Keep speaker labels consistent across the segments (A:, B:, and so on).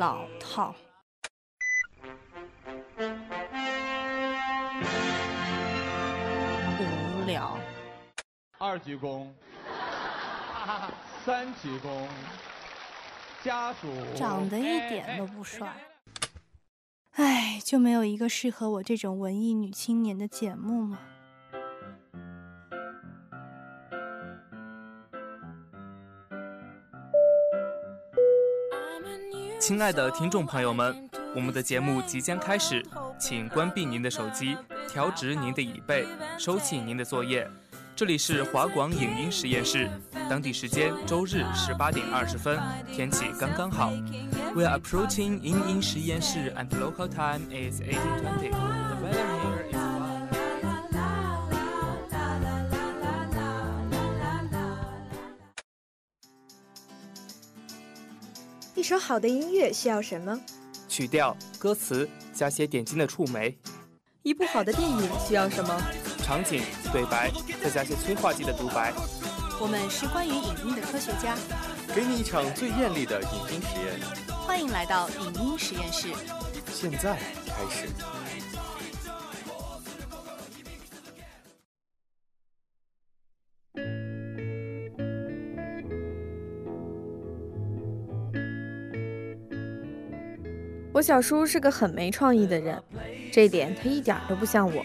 A: 老套。无聊。
B: 二鞠躬，三鞠躬，家属
A: 长得一点都不帅。唉，就没有一个适合我这种文艺女青年的节目吗？
C: 亲爱的听众朋友们，我们的节目即将开始，请关闭您的手机，调直您的椅背，收起您的作业。这里是华广影音实验室，当地时间周日十八点二十分，天气刚刚好。We are approaching 影音实验室，and local time is eighteen twenty. The weather here is
D: 一首好的音乐需要什么？
C: 曲调、歌词，加些点睛的触媒。
D: 一部好的电影需要什么？
C: 场景、对白，再加些催化剂的独白。
A: 我们是关于影音的科学家，
E: 给你一场最艳丽的影音实验。
A: 欢迎来到影音实验室。
E: 现在开始。
D: 我小叔是个很没创意的人，这点他一点都不像我。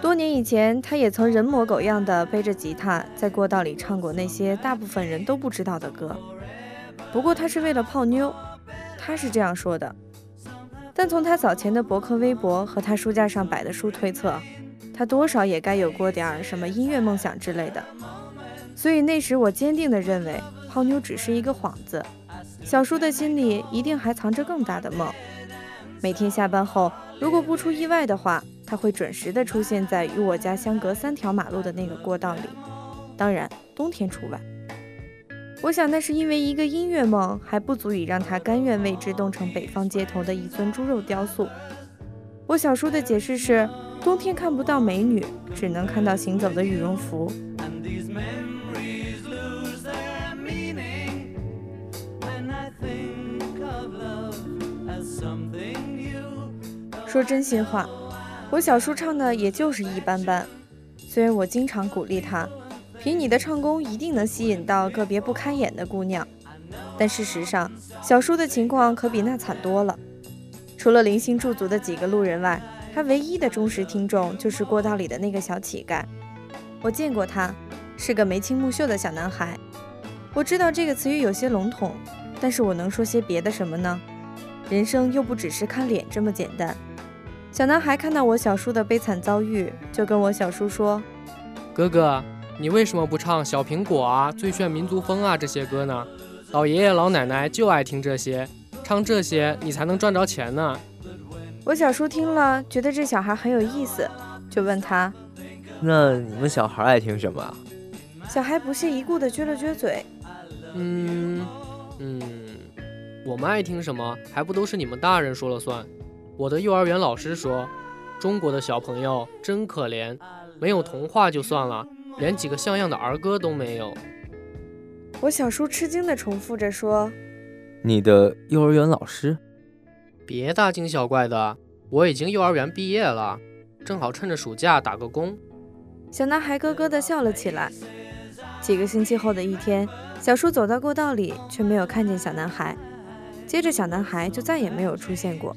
D: 多年以前，他也曾人模狗样的背着吉他在过道里唱过那些大部分人都不知道的歌。不过他是为了泡妞，他是这样说的。但从他早前的博客、微博和他书架上摆的书推测，他多少也该有过点儿什么音乐梦想之类的。所以那时我坚定地认为，泡妞只是一个幌子。小叔的心里一定还藏着更大的梦。每天下班后，如果不出意外的话，他会准时的出现在与我家相隔三条马路的那个过道里，当然冬天除外。我想那是因为一个音乐梦还不足以让他甘愿为之冻成北方街头的一尊猪肉雕塑。我小叔的解释是：冬天看不到美女，只能看到行走的羽绒服。说真心话，我小叔唱的也就是一般般。虽然我经常鼓励他，凭你的唱功一定能吸引到个别不开眼的姑娘，但事实上，小叔的情况可比那惨多了。除了零星驻足的几个路人外，他唯一的忠实听众就是过道里的那个小乞丐。我见过他，是个眉清目秀的小男孩。我知道这个词语有些笼统，但是我能说些别的什么呢？人生又不只是看脸这么简单。小男孩看到我小叔的悲惨遭遇，就跟我小叔说：“
F: 哥哥，你为什么不唱《小苹果》啊、《最炫民族风》啊这些歌呢？老爷爷老奶奶就爱听这些，唱这些你才能赚着钱呢。”
D: 我小叔听了，觉得这小孩很有意思，就问他：“
G: 那你们小孩爱听什么？”
D: 小孩不屑一顾地撅了撅嘴：“
F: 嗯嗯，我们爱听什么，还不都是你们大人说了算。”我的幼儿园老师说：“中国的小朋友真可怜，没有童话就算了，连几个像样的儿歌都没有。”
D: 我小叔吃惊地重复着说：“
G: 你的幼儿园老师？
F: 别大惊小怪的，我已经幼儿园毕业了，正好趁着暑假打个工。”
D: 小男孩咯咯地笑了起来。几个星期后的一天，小叔走到过道里，却没有看见小男孩。接着，小男孩就再也没有出现过。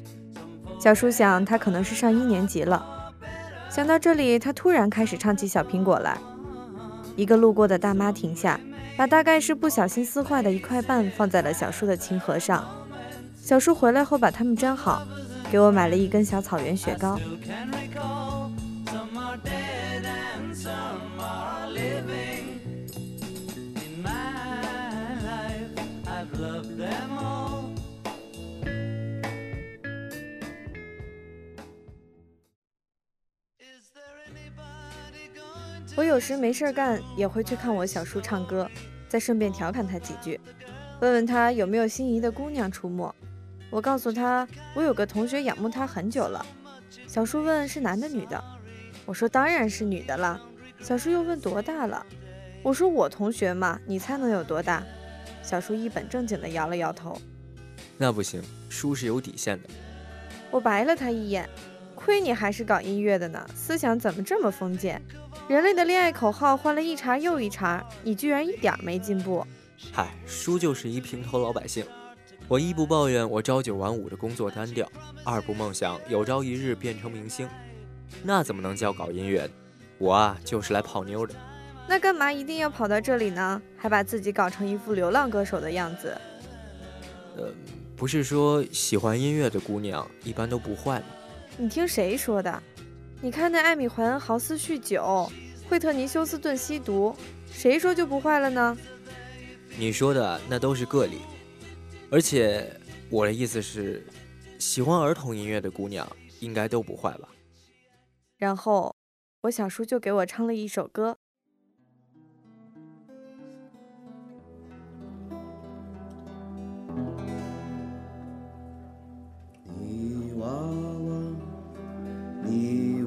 D: 小叔想，他可能是上一年级了。想到这里，他突然开始唱起《小苹果》来。一个路过的大妈停下，把大概是不小心撕坏的一块半放在了小叔的琴盒上。小叔回来后把它们粘好，给我买了一根小草原雪糕。我有时没事干，也会去看我小叔唱歌，再顺便调侃他几句，问问他有没有心仪的姑娘出没。我告诉他，我有个同学仰慕他很久了。小叔问是男的女的，我说当然是女的了。小叔又问多大了，我说我同学嘛，你猜能有多大？小叔一本正经地摇了摇头。
G: 那不行，叔是有底线的。
D: 我白了他一眼，亏你还是搞音乐的呢，思想怎么这么封建？人类的恋爱口号换了一茬又一茬，你居然一点没进步。
G: 嗨，叔就是一平头老百姓，我一不抱怨我朝九晚五的工作单调，二不梦想有朝一日变成明星，那怎么能叫搞音乐？我啊，就是来泡妞的。
D: 那干嘛一定要跑到这里呢？还把自己搞成一副流浪歌手的样子？
G: 呃，不是说喜欢音乐的姑娘一般都不坏吗？
D: 你听谁说的？你看那艾米怀恩豪斯酗酒，惠特尼休斯顿吸毒，谁说就不坏了呢？
G: 你说的那都是个例，而且我的意思是，喜欢儿童音乐的姑娘应该都不坏吧？
D: 然后我小叔就给我唱了一首歌。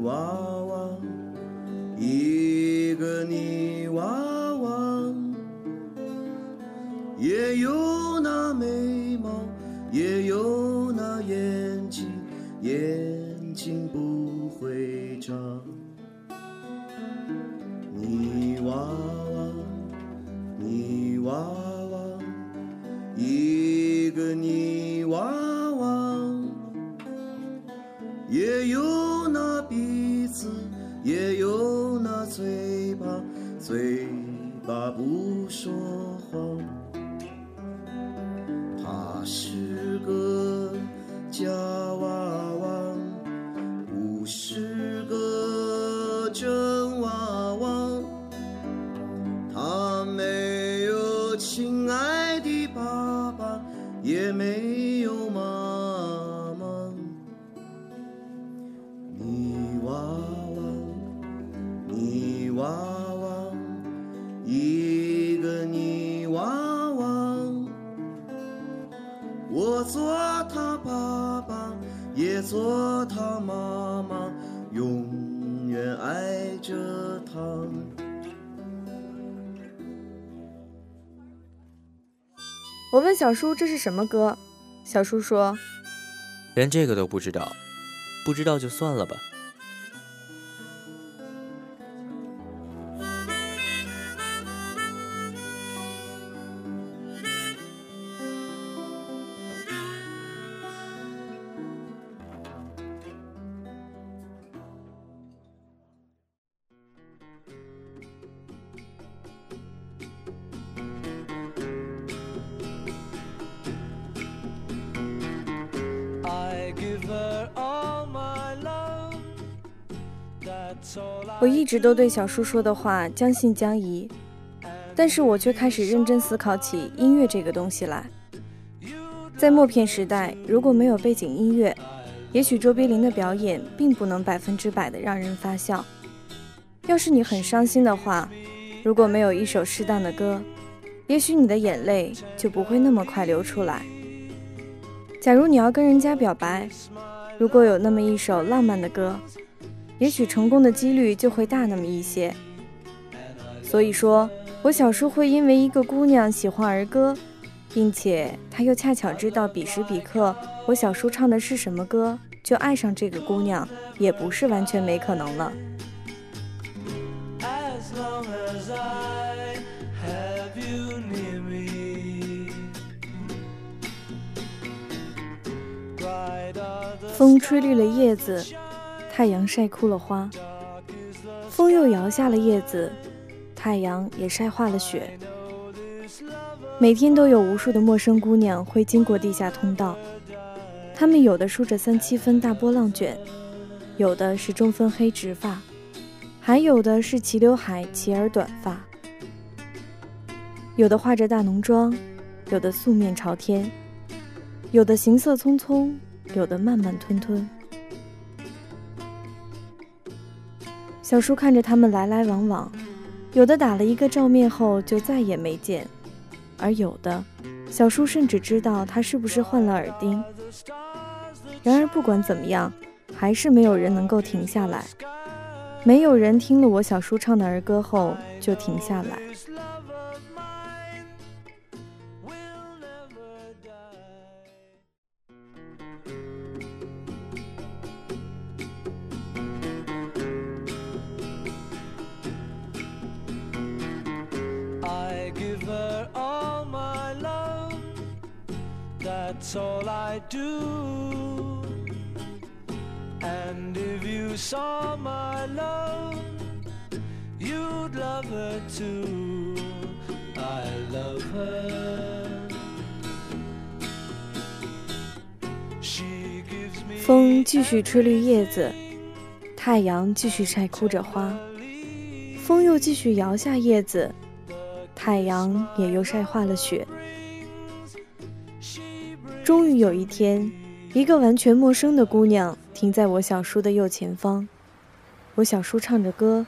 H: wall. 也有那嘴巴嘴巴不说话。他是个假娃。做他妈妈，永远爱着他。
D: 我问小叔这是什么歌，小叔说，
G: 连这个都不知道，不知道就算了吧。
D: 我一直都对小叔说的话将信将疑，但是我却开始认真思考起音乐这个东西来。在默片时代，如果没有背景音乐，也许卓别林的表演并不能百分之百的让人发笑。要是你很伤心的话，如果没有一首适当的歌，也许你的眼泪就不会那么快流出来。假如你要跟人家表白，如果有那么一首浪漫的歌。也许成功的几率就会大那么一些。所以说，我小叔会因为一个姑娘喜欢儿歌，并且他又恰巧知道彼时彼刻我小叔唱的是什么歌，就爱上这个姑娘，也不是完全没可能了。风吹绿了叶子。太阳晒枯了花，风又摇下了叶子，太阳也晒化了雪。每天都有无数的陌生姑娘会经过地下通道，她们有的梳着三七分大波浪卷，有的是中分黑直发，还有的是齐刘海齐耳短发，有的化着大浓妆，有的素面朝天，有的行色匆匆，有的慢慢吞吞。小叔看着他们来来往往，有的打了一个照面后就再也没见，而有的，小叔甚至知道他是不是换了耳钉。然而不管怎么样，还是没有人能够停下来，没有人听了我小叔唱的儿歌后就停下来。
I: All I do. And if you saw my love, you'd love her too. I love her. She gives me
D: 风继续吹绿叶子，太阳继续晒枯着花，风又继续摇下叶子，太阳也又晒化了雪。终于有一天，一个完全陌生的姑娘停在我小叔的右前方，我小叔唱着歌。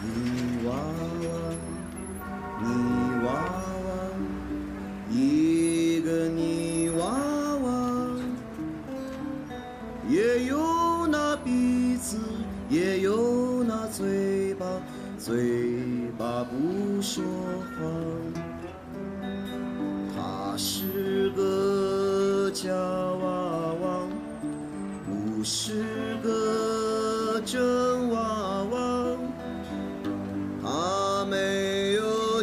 H: 泥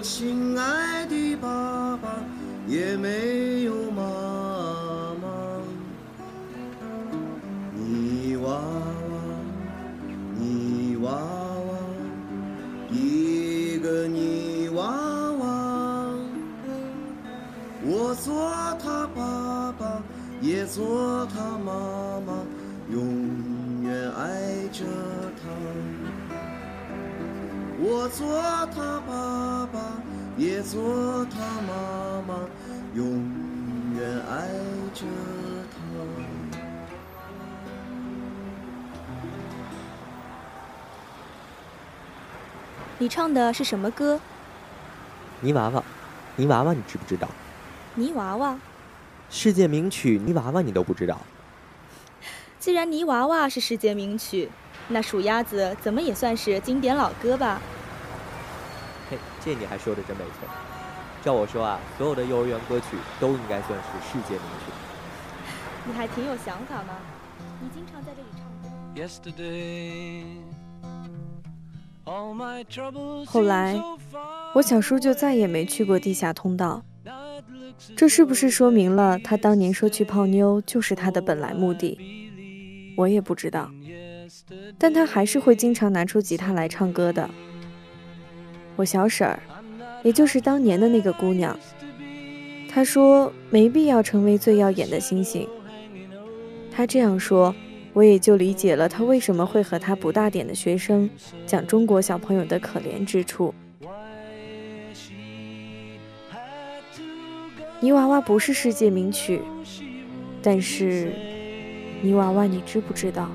H: 亲爱的爸爸，也没有妈妈。泥娃娃，泥娃娃，一个泥娃娃。我做他爸爸，也做他妈我做他爸爸，也做他妈妈，永远爱着他。
J: 你唱的是什么歌？
G: 泥娃娃，泥娃娃，你知不知道？
J: 泥娃娃。
G: 世界名曲《泥娃娃》你都不知道？
J: 既然泥娃娃是世界名曲，那数鸭子怎么也算是经典老歌吧？
G: 嘿，这你还说的真没错。照我说啊，所有的幼儿园歌曲都应该算是世界名曲。
J: 你还挺有想法嘛！你经常在这里唱歌。
I: yesterday. All my
D: 后来我小叔就再也没去过地下通道。这是不是说明了他当年说去泡妞就是他的本来目的？我也不知道，但他还是会经常拿出吉他来唱歌的。我小婶儿，也就是当年的那个姑娘，她说没必要成为最耀眼的星星。她这样说，我也就理解了她为什么会和她不大点的学生讲中国小朋友的可怜之处。泥娃娃不是世界名曲，但是泥娃娃你知不知道？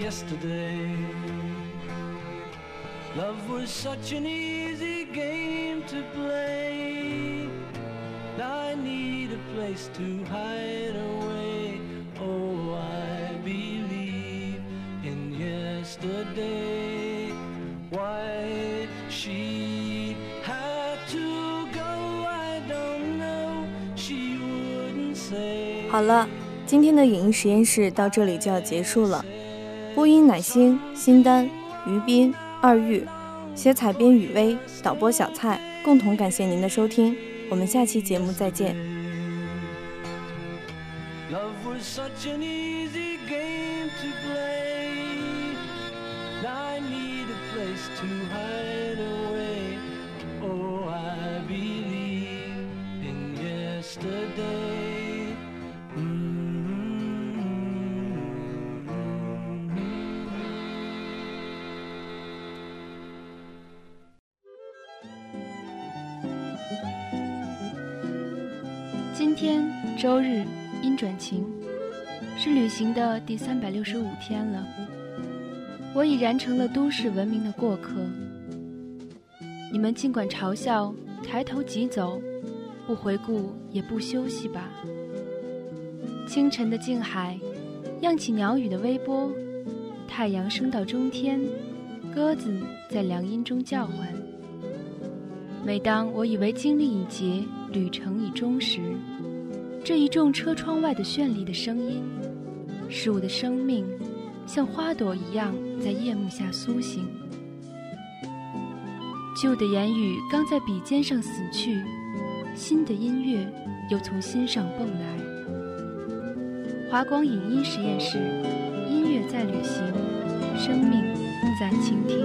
I: Yesterday, love was such an easy game to play. I need a place to hide away. Oh, I believe in yesterday. Why she had to go, I don't know. She wouldn't say.
A: 好了，今天的影音实验室到这里就要结束了。播音乃星、新丹、于斌、二玉，写采编雨薇，导播小蔡，共同感谢您的收听，我们下期节目再见。
I: Love was such an easy game to play. I need a place to hide
K: 天周日，阴转晴，是旅行的第三百六十五天了。我已然成了都市文明的过客。你们尽管嘲笑，抬头即走，不回顾也不休息吧。清晨的静海，漾起鸟语的微波，太阳升到中天，鸽子在凉荫中叫唤。每当我以为经历已竭，旅程已终时，这一众车窗外的绚丽的声音，使我的生命像花朵一样在夜幕下苏醒。旧的言语刚在笔尖上死去，新的音乐又从心上蹦来。华光影音实验室，音乐在旅行，生命在倾听。